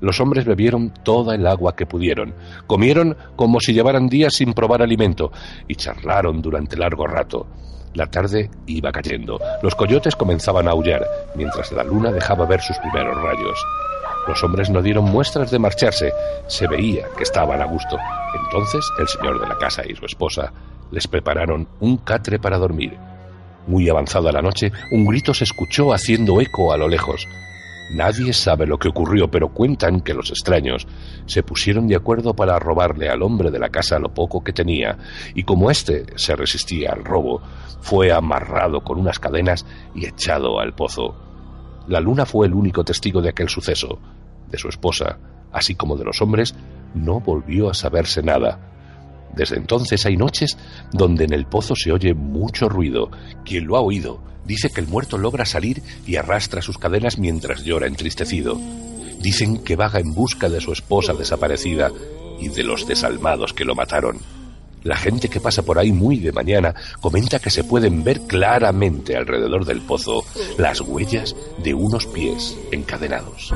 Los hombres bebieron toda el agua que pudieron, comieron como si llevaran días sin probar alimento y charlaron durante largo rato. La tarde iba cayendo. Los coyotes comenzaban a aullar, mientras la luna dejaba ver sus primeros rayos. Los hombres no dieron muestras de marcharse. Se veía que estaban a gusto. Entonces el señor de la casa y su esposa les prepararon un catre para dormir. Muy avanzada la noche, un grito se escuchó haciendo eco a lo lejos. Nadie sabe lo que ocurrió, pero cuentan que los extraños se pusieron de acuerdo para robarle al hombre de la casa lo poco que tenía, y como éste se resistía al robo, fue amarrado con unas cadenas y echado al pozo. La luna fue el único testigo de aquel suceso. De su esposa, así como de los hombres, no volvió a saberse nada. Desde entonces hay noches donde en el pozo se oye mucho ruido. Quien lo ha oído dice que el muerto logra salir y arrastra sus cadenas mientras llora entristecido. Dicen que vaga en busca de su esposa desaparecida y de los desalmados que lo mataron. La gente que pasa por ahí muy de mañana comenta que se pueden ver claramente alrededor del pozo las huellas de unos pies encadenados.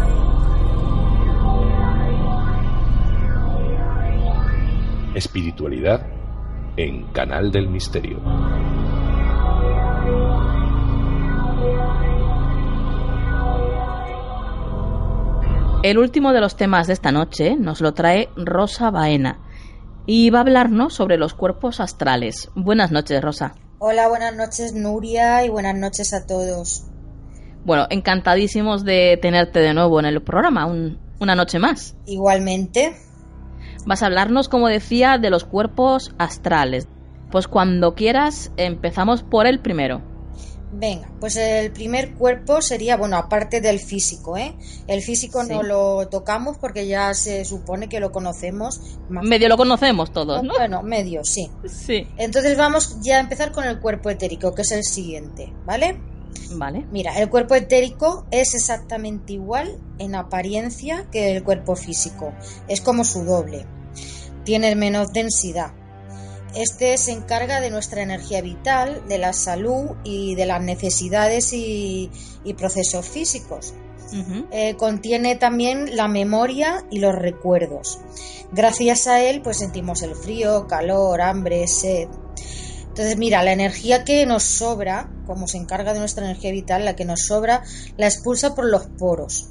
Espiritualidad en Canal del Misterio. El último de los temas de esta noche nos lo trae Rosa Baena y va a hablarnos sobre los cuerpos astrales. Buenas noches, Rosa. Hola, buenas noches, Nuria, y buenas noches a todos. Bueno, encantadísimos de tenerte de nuevo en el programa, una noche más. Igualmente. Vas a hablarnos, como decía, de los cuerpos astrales. Pues cuando quieras, empezamos por el primero. Venga, pues el primer cuerpo sería, bueno, aparte del físico, ¿eh? El físico no lo tocamos porque ya se supone que lo conocemos. Medio lo conocemos todos, ¿no? Bueno, medio, sí. Sí. Entonces vamos ya a empezar con el cuerpo etérico, que es el siguiente, ¿vale? Vale. Mira, el cuerpo etérico es exactamente igual en apariencia que el cuerpo físico. Es como su doble. Tiene menos densidad este se encarga de nuestra energía vital, de la salud y de las necesidades y, procesos físicos. Eh, contiene también la memoria y los recuerdos. Gracias a él, pues sentimos el frío, calor, hambre, sed. Entonces, mira, la energía que nos sobra, como se encarga de nuestra energía vital, la que nos sobra, la expulsa por los poros.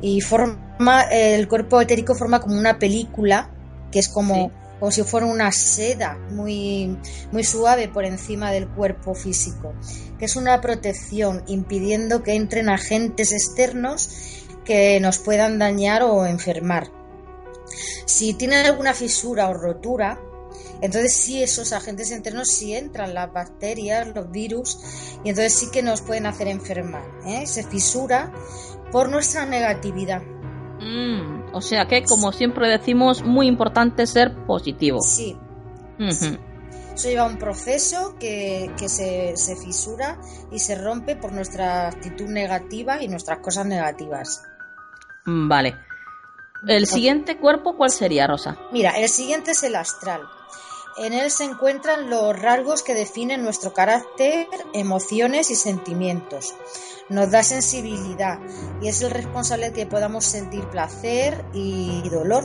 Y forma, el cuerpo etérico forma como una película, que es como como si fuera una seda muy, muy suave por encima del cuerpo físico, que es una protección impidiendo que entren agentes externos que nos puedan dañar o enfermar. Si tienen alguna fisura o rotura, entonces sí esos agentes externos sí entran, las bacterias, los virus, y entonces sí que nos pueden hacer enfermar. ¿eh? Se fisura por nuestra negatividad. Mm. O sea que, como siempre decimos, muy importante ser positivo. Sí. Eso lleva un proceso que, se, se, fisura y se rompe por nuestra actitud negativa y nuestras cosas negativas. Vale. ¿El siguiente cuerpo cuál sería, Rosa? Mira, el siguiente es el astral. En él se encuentran los rasgos que definen nuestro carácter, emociones y sentimientos nos da sensibilidad y es el responsable de que podamos sentir placer y dolor.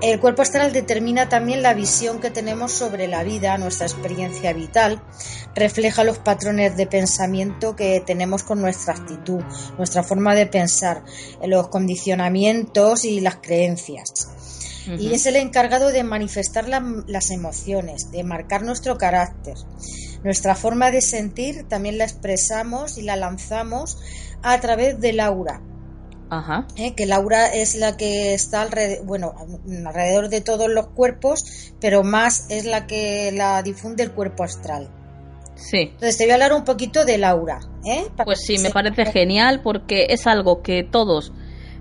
El cuerpo astral determina también la visión que tenemos sobre la vida, nuestra experiencia vital, refleja los patrones de pensamiento que tenemos con nuestra actitud, nuestra forma de pensar, los condicionamientos y las creencias. Y es el encargado de manifestar las emociones, de marcar nuestro carácter. Nuestra forma de sentir también la expresamos y la lanzamos a través del aura. Ajá. ¿Eh? Que el aura es la que está alrededor, bueno, alrededor de todos los cuerpos, pero más es la que la difunde el cuerpo astral. Sí. Entonces te voy a hablar un poquito del aura. ¿eh? Para Pues sí, me parece genial porque es algo que todos,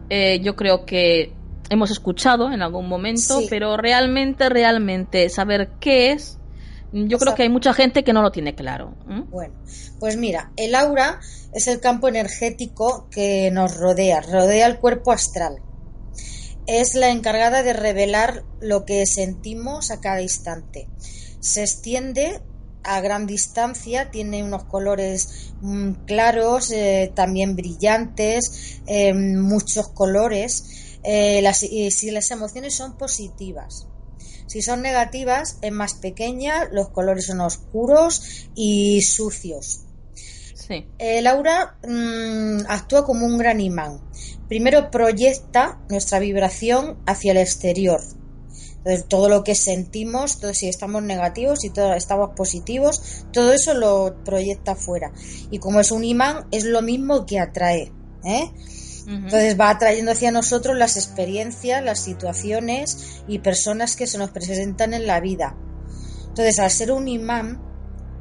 eh, yo creo que hemos escuchado en algún momento, Sí. pero realmente, realmente saber qué es, yo creo que hay mucha gente que no lo tiene claro. Bueno, pues mira, el aura es el campo energético que nos rodea, rodea el cuerpo astral. Es la encargada de revelar lo que sentimos a cada instante. Se extiende a gran distancia, tiene unos colores mm, claros, eh, también brillantes, eh, muchos colores. Eh, las- si las emociones son positivas, si son negativas, es más pequeña, los colores son oscuros y sucios. Sí. El aura mm, actúa como un gran imán. Primero proyecta nuestra vibración hacia el exterior. Entonces, todo lo que sentimos, todo, si estamos negativos, si todo, estamos positivos, todo eso lo proyecta afuera. Y como es un imán, es lo mismo que atrae. ¿eh? Entonces va atrayendo hacia nosotros las experiencias, las situaciones y personas que se nos presentan en la vida. Entonces, al ser un imán,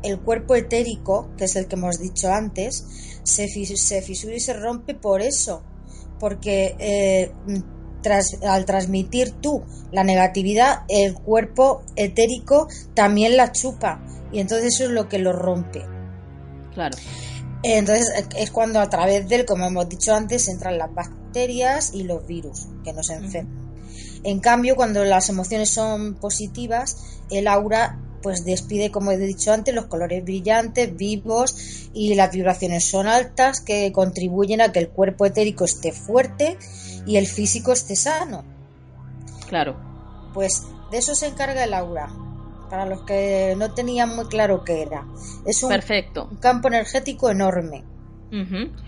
el cuerpo etérico, que es el que hemos dicho antes, se, fis- se fisura y se rompe por eso. Porque eh, tras- al transmitir tú la negatividad, el cuerpo etérico también la chupa. Y entonces eso es lo que lo rompe. Claro. Entonces es cuando a través de él, como hemos dicho antes, entran las bacterias y los virus que nos enferman. En cambio, cuando las emociones son positivas, el aura pues despide, como he dicho antes, los colores brillantes, vivos y las vibraciones son altas que contribuyen a que el cuerpo etérico esté fuerte y el físico esté sano. Claro. Pues de eso se encarga el aura. Para los que no tenían muy claro qué era. Es un Perfecto. un campo energético enorme.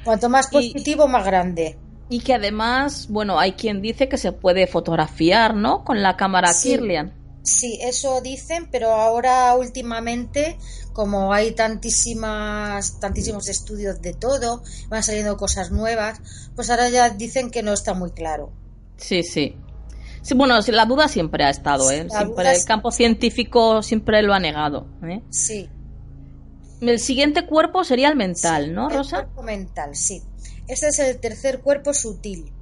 Cuanto más Y- positivo, más grande. Y que además, bueno, hay quien dice que se puede fotografiar, ¿no? Con la cámara Sí. Kirlian. Sí, eso dicen, pero ahora últimamente, como hay tantísimas, tantísimos estudios de todo, van saliendo cosas nuevas, pues ahora ya dicen que no está muy claro. Sí, sí. Sí, bueno, la duda siempre ha estado, ¿eh? Siempre el campo científico siempre lo ha negado. ¿eh? Sí. El siguiente cuerpo sería el mental, ¿no, El Rosa? cuerpo mental, sí. Este es el tercer cuerpo sutil,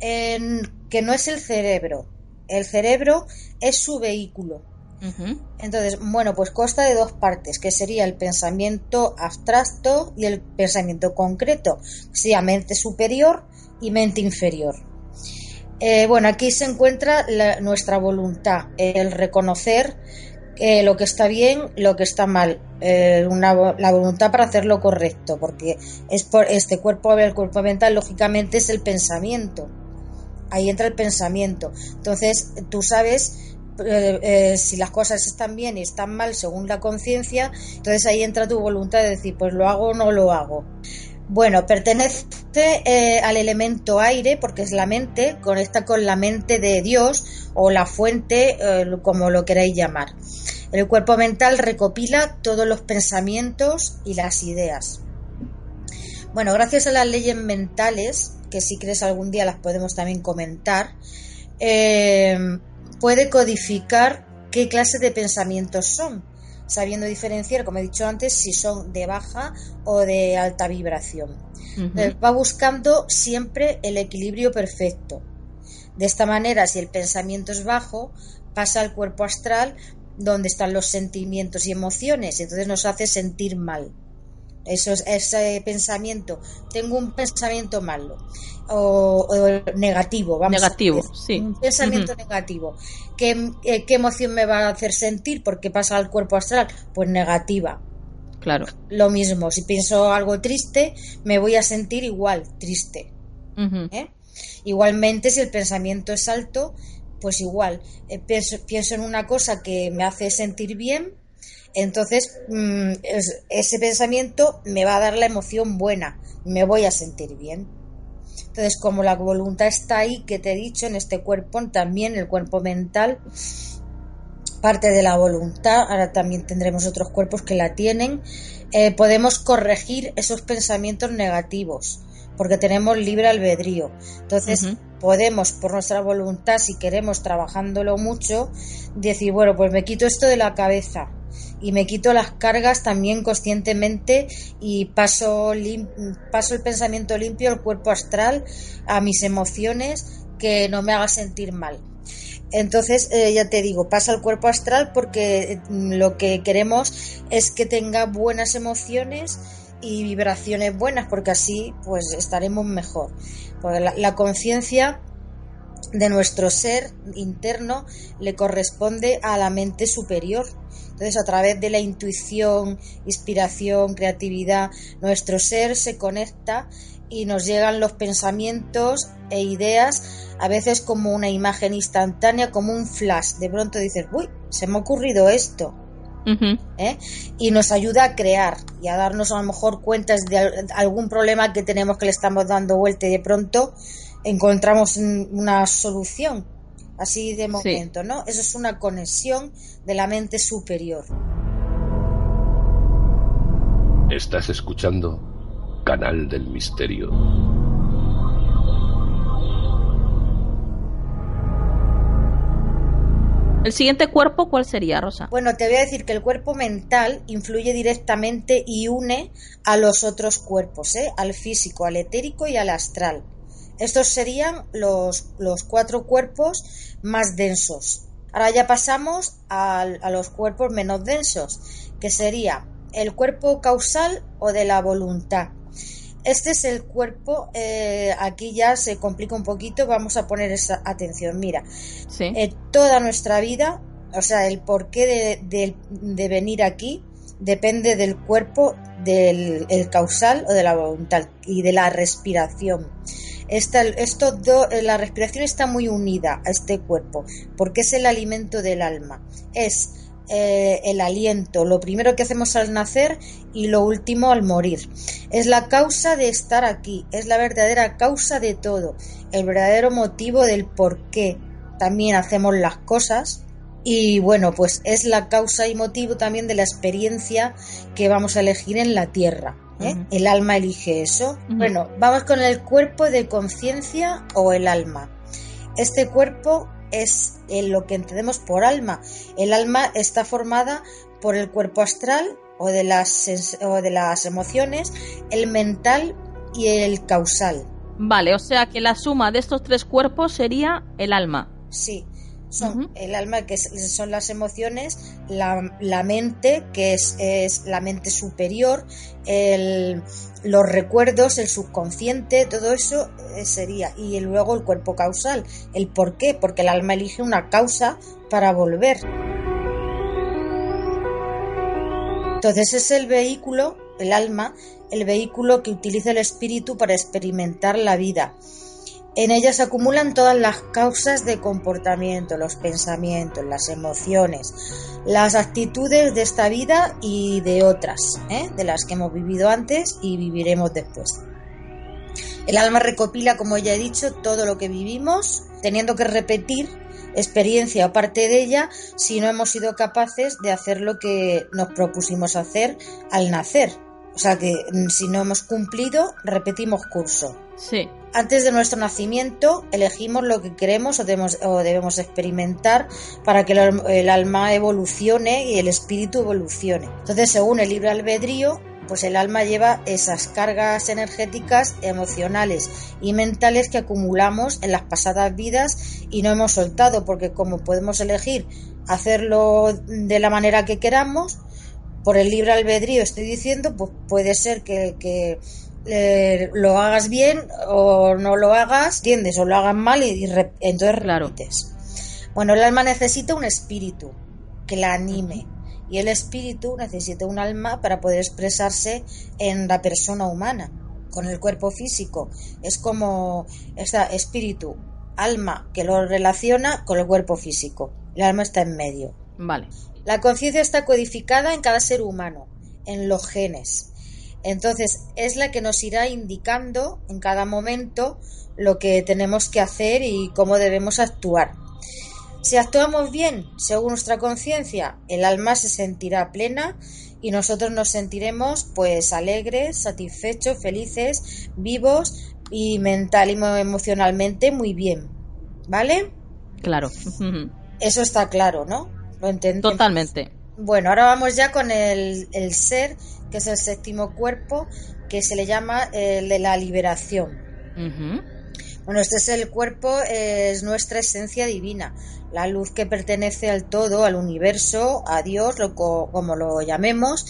en- que no es el cerebro. El cerebro es su vehículo. Entonces, bueno, pues consta de dos partes, que sería el pensamiento abstracto y el pensamiento concreto, sería mente superior y mente inferior. Eh, bueno, aquí se encuentra la- nuestra voluntad, el reconocer eh, lo que está bien, lo que está mal, eh, una la voluntad para hacer lo correcto, porque es por este cuerpo, el cuerpo mental, lógicamente es el pensamiento. Ahí entra el pensamiento. Entonces, tú sabes eh, eh, si las cosas están bien y están mal según la conciencia, entonces ahí entra tu voluntad de decir, pues lo hago o no lo hago. Bueno, pertenece eh, al elemento aire porque es la mente, conecta con la mente de Dios o la fuente, eh, como lo queráis llamar. El cuerpo mental recopila todos los pensamientos y las ideas. Bueno, gracias a las leyes mentales, que si crees algún día las podemos también comentar, eh, puede codificar qué clase de pensamientos son, sabiendo diferenciar, como he dicho antes, si son de baja o de alta vibración. Va buscando siempre el equilibrio perfecto. De esta manera, si el pensamiento es bajo, pasa al cuerpo astral donde están los sentimientos y emociones, entonces nos hace sentir mal. Eso es, ese pensamiento, tengo un pensamiento malo o, o negativo, vamos Negativo, a decir, sí. un pensamiento negativo. ¿Qué, eh, ¿Qué emoción me va a hacer sentir? porque pasa al cuerpo astral? Pues negativa. Claro. Lo mismo, si pienso algo triste, me voy a sentir igual, triste. ¿eh? Igualmente, si el pensamiento es alto, pues igual, eh, pienso, pienso en una cosa que me hace sentir bien, entonces mm, es- ese pensamiento me va a dar la emoción buena, me voy a sentir bien. Entonces, como la voluntad está ahí, que te he dicho, en este cuerpo, también el cuerpo mental, parte de la voluntad, ahora también tendremos otros cuerpos que la tienen, eh, podemos corregir esos pensamientos negativos, porque tenemos libre albedrío. Entonces, podemos, por nuestra voluntad, si queremos, trabajándolo mucho, decir, bueno, pues me quito esto de la cabeza y me quito las cargas también conscientemente y paso, paso el pensamiento limpio al cuerpo astral, a mis emociones, que no me haga sentir mal. Entonces, eh, ya te digo, pasa al cuerpo astral porque mm, lo que queremos es que tenga buenas emociones y vibraciones buenas, porque así pues estaremos mejor. Porque la conciencia de nuestro ser interno le corresponde a la mente superior. Entonces, a través de la intuición, inspiración, creatividad, nuestro ser se conecta y nos llegan los pensamientos e ideas, a veces como una imagen instantánea, como un flash. De pronto dices, uy, se me ha ocurrido esto. ¿Eh? Y nos ayuda a crear y a darnos a lo mejor cuentas de algún problema que tenemos que le estamos dando vuelta y de pronto encontramos una solución así de momento, ¿no? Eso es una conexión de la mente superior. Estás escuchando Canal del Misterio. ¿El siguiente cuerpo cuál sería, Rosa? Bueno, te voy a decir que el cuerpo mental influye directamente y une a los otros cuerpos, ¿eh? al físico, al etérico y al astral. Estos serían los, los cuatro cuerpos más densos. Ahora ya pasamos a, los cuerpos menos densos, que sería el cuerpo causal o de la voluntad. Este es el cuerpo, eh, aquí ya se complica un poquito, vamos a poner esa atención. Mira, eh, toda nuestra vida, o sea, el porqué de, venir aquí depende del cuerpo, del causal o de la voluntad y de la respiración. Esto eh, la respiración está muy unida a este cuerpo porque es el alimento del alma. Es eh, el aliento, lo primero que hacemos al nacer y lo último al morir. Es la causa de estar aquí, es la verdadera causa de todo, el verdadero motivo del por qué también hacemos las cosas. Y bueno, pues es la causa y motivo también de la experiencia que vamos a elegir en la tierra. ¿Eh? El alma elige eso. Bueno, vamos con el cuerpo de conciencia o el alma. Este cuerpo es lo que entendemos por alma. El alma está formada por el cuerpo astral o de las, o de las emociones, el mental y el causal. Vale, o sea que la suma de estos tres cuerpos sería el alma. Sí, son el alma, que son las emociones, la, mente, que es, es, la mente superior, el, los recuerdos, el subconsciente, todo eso eh, sería. Y luego el cuerpo causal, el por qué, porque el alma elige una causa para volver. Entonces es el vehículo, el alma, el vehículo que utiliza el espíritu para experimentar la vida. En ella se acumulan todas las causas de comportamiento, los pensamientos, las emociones, las actitudes de esta vida y de otras, ¿eh? de las que hemos vivido antes y viviremos después. El alma recopila, como ya he dicho, todo lo que vivimos, teniendo que repetir experiencia o parte de ella si no hemos sido capaces de hacer lo que nos propusimos hacer al nacer. O sea que mm, si no hemos cumplido, repetimos curso. Sí. Antes de nuestro nacimiento elegimos lo que queremos o debemos, experimentar para que el, alma evolucione y el espíritu evolucione. Entonces, según el libre albedrío, pues el alma lleva esas cargas energéticas, emocionales y mentales que acumulamos en las pasadas vidas y no hemos soltado, porque como podemos elegir hacerlo de la manera que queramos, por el libre albedrío estoy diciendo, pues puede ser que eh, lo hagas bien o no lo hagas, tiendes o lo hagas mal y, entonces repites. Bueno, el alma necesita un espíritu que la anime y el espíritu necesita un alma para poder expresarse en la persona humana, con el cuerpo físico. Es como ese espíritu, alma que lo relaciona con el cuerpo físico. El alma está en medio. Vale. La conciencia está codificada en cada ser humano, en los genes. Entonces, es la que nos irá indicando en cada momento lo que tenemos que hacer y cómo debemos actuar. Si actuamos bien, según nuestra conciencia, el alma se sentirá plena y nosotros nos sentiremos pues alegres, satisfechos, felices, vivos y mental y emocionalmente muy bien. ¿Vale? Claro. Eso está claro, ¿no? Lo entendemos. Totalmente. bueno, ahora vamos ya con el, el ser, que es el séptimo cuerpo, que se le llama el de la liberación. Ujú. Bueno, este es el cuerpo, es nuestra esencia divina, la luz que pertenece al todo, al universo, a Dios, lo, co- como lo llamemos.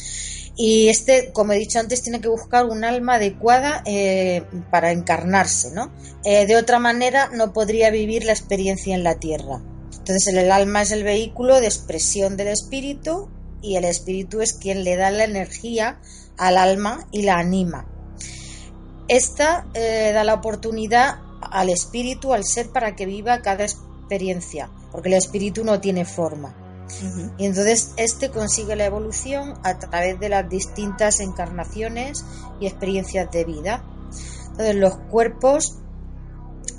Y este, como he dicho antes, tiene que buscar un alma adecuada eh, para encarnarse, ¿no? Eh, de otra manera, no podría vivir la experiencia en la Tierra. Entonces, el, alma es el vehículo de expresión del espíritu y el espíritu es quien le da la energía al alma y la anima. Esta eh, da la oportunidad al espíritu, al ser, para que viva cada experiencia, porque el espíritu no tiene forma. Y entonces este consigue la evolución a través de las distintas encarnaciones y experiencias de vida. Entonces los cuerpos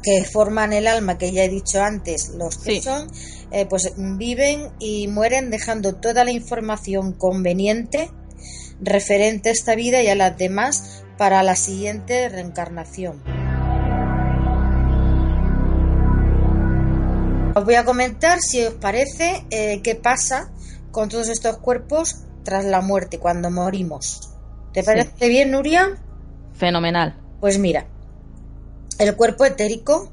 que forman el alma, que ya he dicho antes, los que Sí. son, eh, pues viven y mueren dejando toda la información conveniente referente a esta vida y a las demás para la siguiente reencarnación. Os voy a comentar, si os parece, eh, qué pasa con todos estos cuerpos tras la muerte, cuando morimos. ¿Te Sí. parece bien, Nuria? Fenomenal. Pues mira, el cuerpo etérico,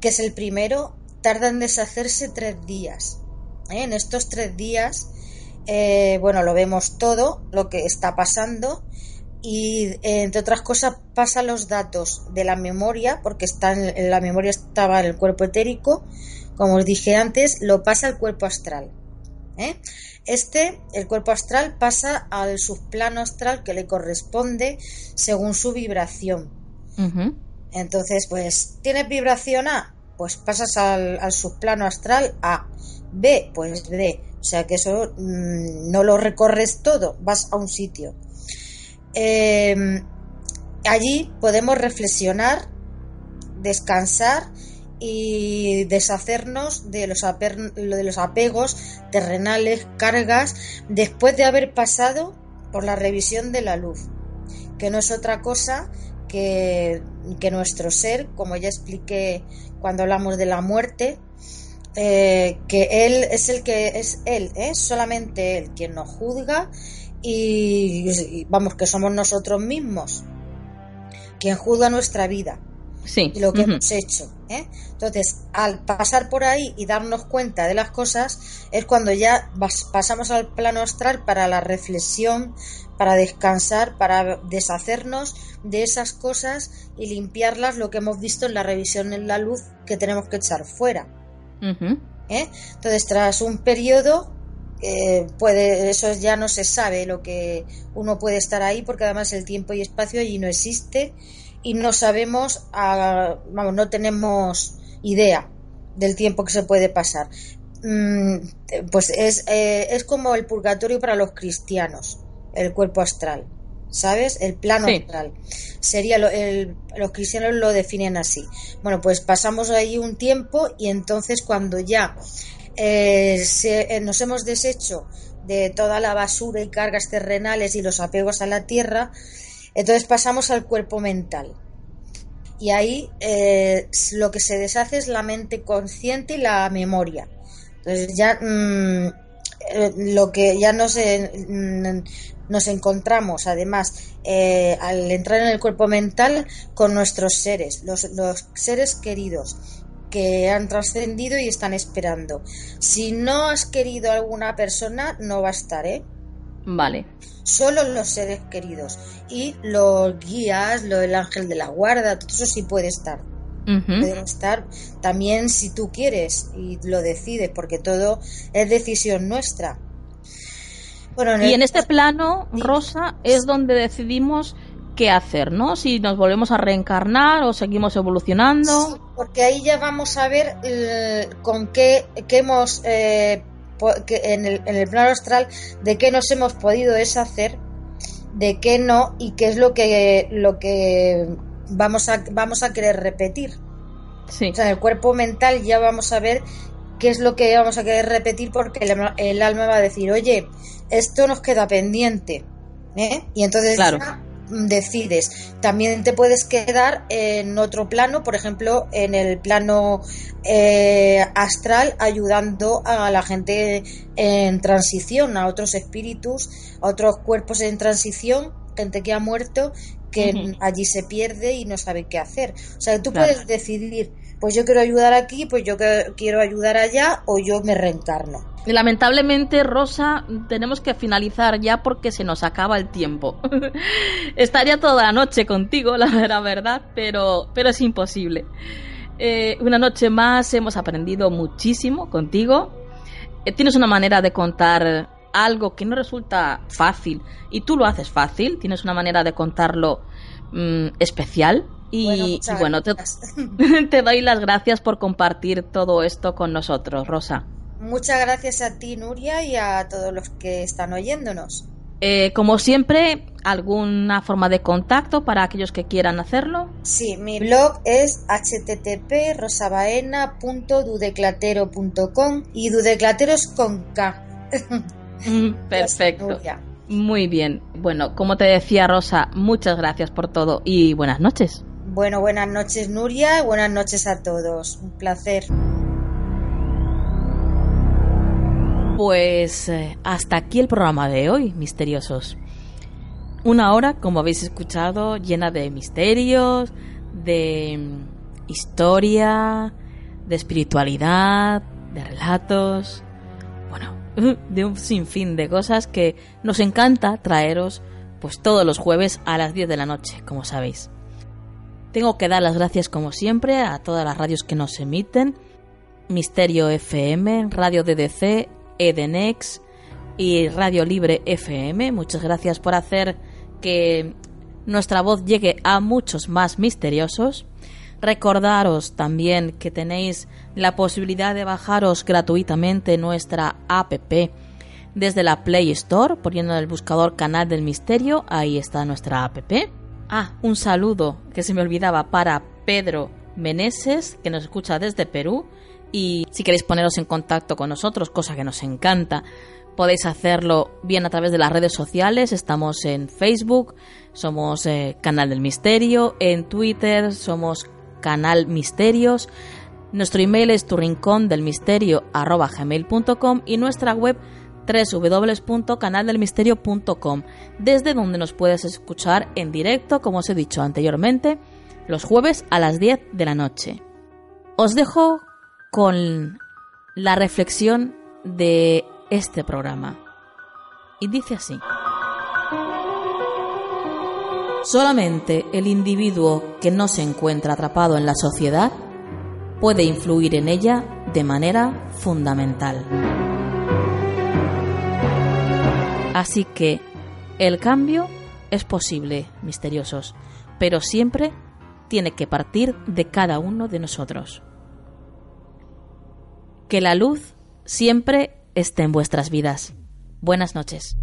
que es el primero, tarda en deshacerse tres días. ¿eh? En estos tres días, eh, bueno, lo vemos todo, lo que está pasando, y eh, entre otras cosas pasa los datos de la memoria, porque está en, la memoria estaba en el cuerpo etérico, como os dije antes, lo pasa al cuerpo astral. Este, el cuerpo astral, pasa al subplano astral que le corresponde según su vibración. Entonces, pues, ¿tienes vibración A? Pues pasas al, subplano astral A. B, pues D. O sea que eso mm, no lo recorres todo, vas a un sitio. Eh, allí podemos reflexionar, descansar y deshacernos de los, de los apegos terrenales, cargas, después de haber pasado por la revisión de la luz, que no es otra cosa que, que nuestro ser, como ya expliqué cuando hablamos de la muerte, eh, que él es el que es él, ¿eh? solamente él quien nos juzga y, y vamos que somos nosotros mismos quien juzga nuestra vida Sí. y lo que hemos hecho. ¿eh? Entonces, al pasar por ahí y darnos cuenta de las cosas, es cuando ya vas- pasamos al plano astral para la reflexión, para descansar, para deshacernos de esas cosas y limpiarlas, lo que hemos visto en la revisión en la luz que tenemos que echar fuera. Ujú. ¿eh? Entonces, tras un periodo, eh, puede, eso ya no se sabe lo que uno puede estar ahí, porque además el tiempo y espacio allí no existe y no sabemos, vamos, no tenemos idea del tiempo que se puede pasar. Mm, pues es, eh, es como el purgatorio para los cristianos, el cuerpo astral. ¿Sabes? El plano Sí. astral. Sería lo- el- los cristianos lo definen así. Bueno, pues pasamos ahí un tiempo y entonces cuando ya eh, se- eh, nos hemos deshecho de toda la basura y cargas terrenales y los apegos a la tierra, entonces pasamos al cuerpo mental. Y ahí eh, lo que se deshace es la mente consciente y la memoria. Entonces ya mm, eh, lo que ya nos, mm, nos encontramos además eh, al entrar en el cuerpo mental con nuestros seres, los, los seres queridos que han trascendido y están esperando. Si no has querido a alguna persona, no va a estar, ¿eh? Vale. Solo los seres queridos y los guías, lo del ángel de la guarda, todo eso sí puede estar. Ujú. Pueden estar también si tú quieres y lo decides, porque todo es decisión nuestra. Bueno, Y el- en este plano. Rosa, es donde decidimos qué hacer, ¿no? Si nos volvemos a reencarnar o seguimos evolucionando. Sí, porque ahí ya vamos a ver eh, con qué, qué hemos eh, que en, el, en el plano astral de qué nos hemos podido deshacer, de qué no y qué es lo que lo que vamos a vamos a querer repetir. Sí. O sea, en el cuerpo mental ya vamos a ver qué es lo que vamos a querer repetir porque el, alma- el alma va a decir, oye, esto nos queda pendiente. ¿eh? Y entonces Claro. ya decides. También te puedes quedar en otro plano, por ejemplo, en el plano eh, astral, ayudando a la gente en transición, a otros espíritus, a otros cuerpos en transición, gente que ha muerto, que allí se pierde y no sabe qué hacer. O sea, tú puedes decidir, pues yo quiero ayudar aquí, pues yo quiero ayudar allá, o yo me reencarno. Lamentablemente, Rosa, tenemos que finalizar ya porque se nos acaba el tiempo. [laughs] Estaría toda la noche contigo, la verdad, pero, pero es imposible. Eh, una noche más hemos aprendido muchísimo contigo. Eh, tienes una manera de contar algo que no resulta fácil y tú lo haces fácil, tienes una manera de contarlo mm, especial. Y bueno, [laughs] te doy las gracias por compartir todo esto con nosotros, Rosa. Muchas gracias a ti, Nuria, y a todos los que están oyéndonos. Eh, como siempre, ¿alguna forma de contacto para aquellos que quieran hacerlo? Sí, mi blog es http rosabaena.dudeclatero.com y dudeclatero es con K. Mm, [laughs] perfecto. Muy bien. Bueno, como te decía Rosa, muchas gracias por todo y buenas noches. Bueno, buenas noches Nuria, buenas noches a todos. Un placer. Pues eh, hasta aquí el programa de hoy, misteriosos. Una hora, como habéis escuchado, llena de misterios, de mm, historia, de espiritualidad, de relatos, bueno, [laughs] de un sinfín de cosas que nos encanta traeros pues todos los jueves a las 10 de la noche, como sabéis. Tengo que dar las gracias como siempre a todas las radios que nos emiten, Misterio FM, Radio DDC, Edenex y Radio Libre FM. Muchas gracias por hacer que nuestra voz llegue a muchos más misteriosos. Recordaros también que tenéis la posibilidad de bajaros gratuitamente nuestra app desde la Play Store, poniendo en el buscador Canal del Misterio, ahí está nuestra app. Ah, un saludo que se me olvidaba para Pedro Meneses, que nos escucha desde Perú, y si queréis poneros en contacto con nosotros, cosa que nos encanta, podéis hacerlo bien a través de las redes sociales. Estamos en Facebook, somos eh, Canal del Misterio, en Twitter somos Canal Misterios. Nuestro email es turrincón.del-misterio@gmail.com y nuestra web www.canaldelmisterio.com, desde donde nos puedes escuchar en directo, como os he dicho anteriormente, los jueves a las 10 de la noche. Os dejo con la reflexión de este programa. Y dice así. Solamente el individuo que no se encuentra atrapado en la sociedad puede influir en ella de manera fundamental. Así que el cambio es posible, misteriosos, pero siempre tiene que partir de cada uno de nosotros que la luz siempre esté en vuestras vidas. Buenas noches.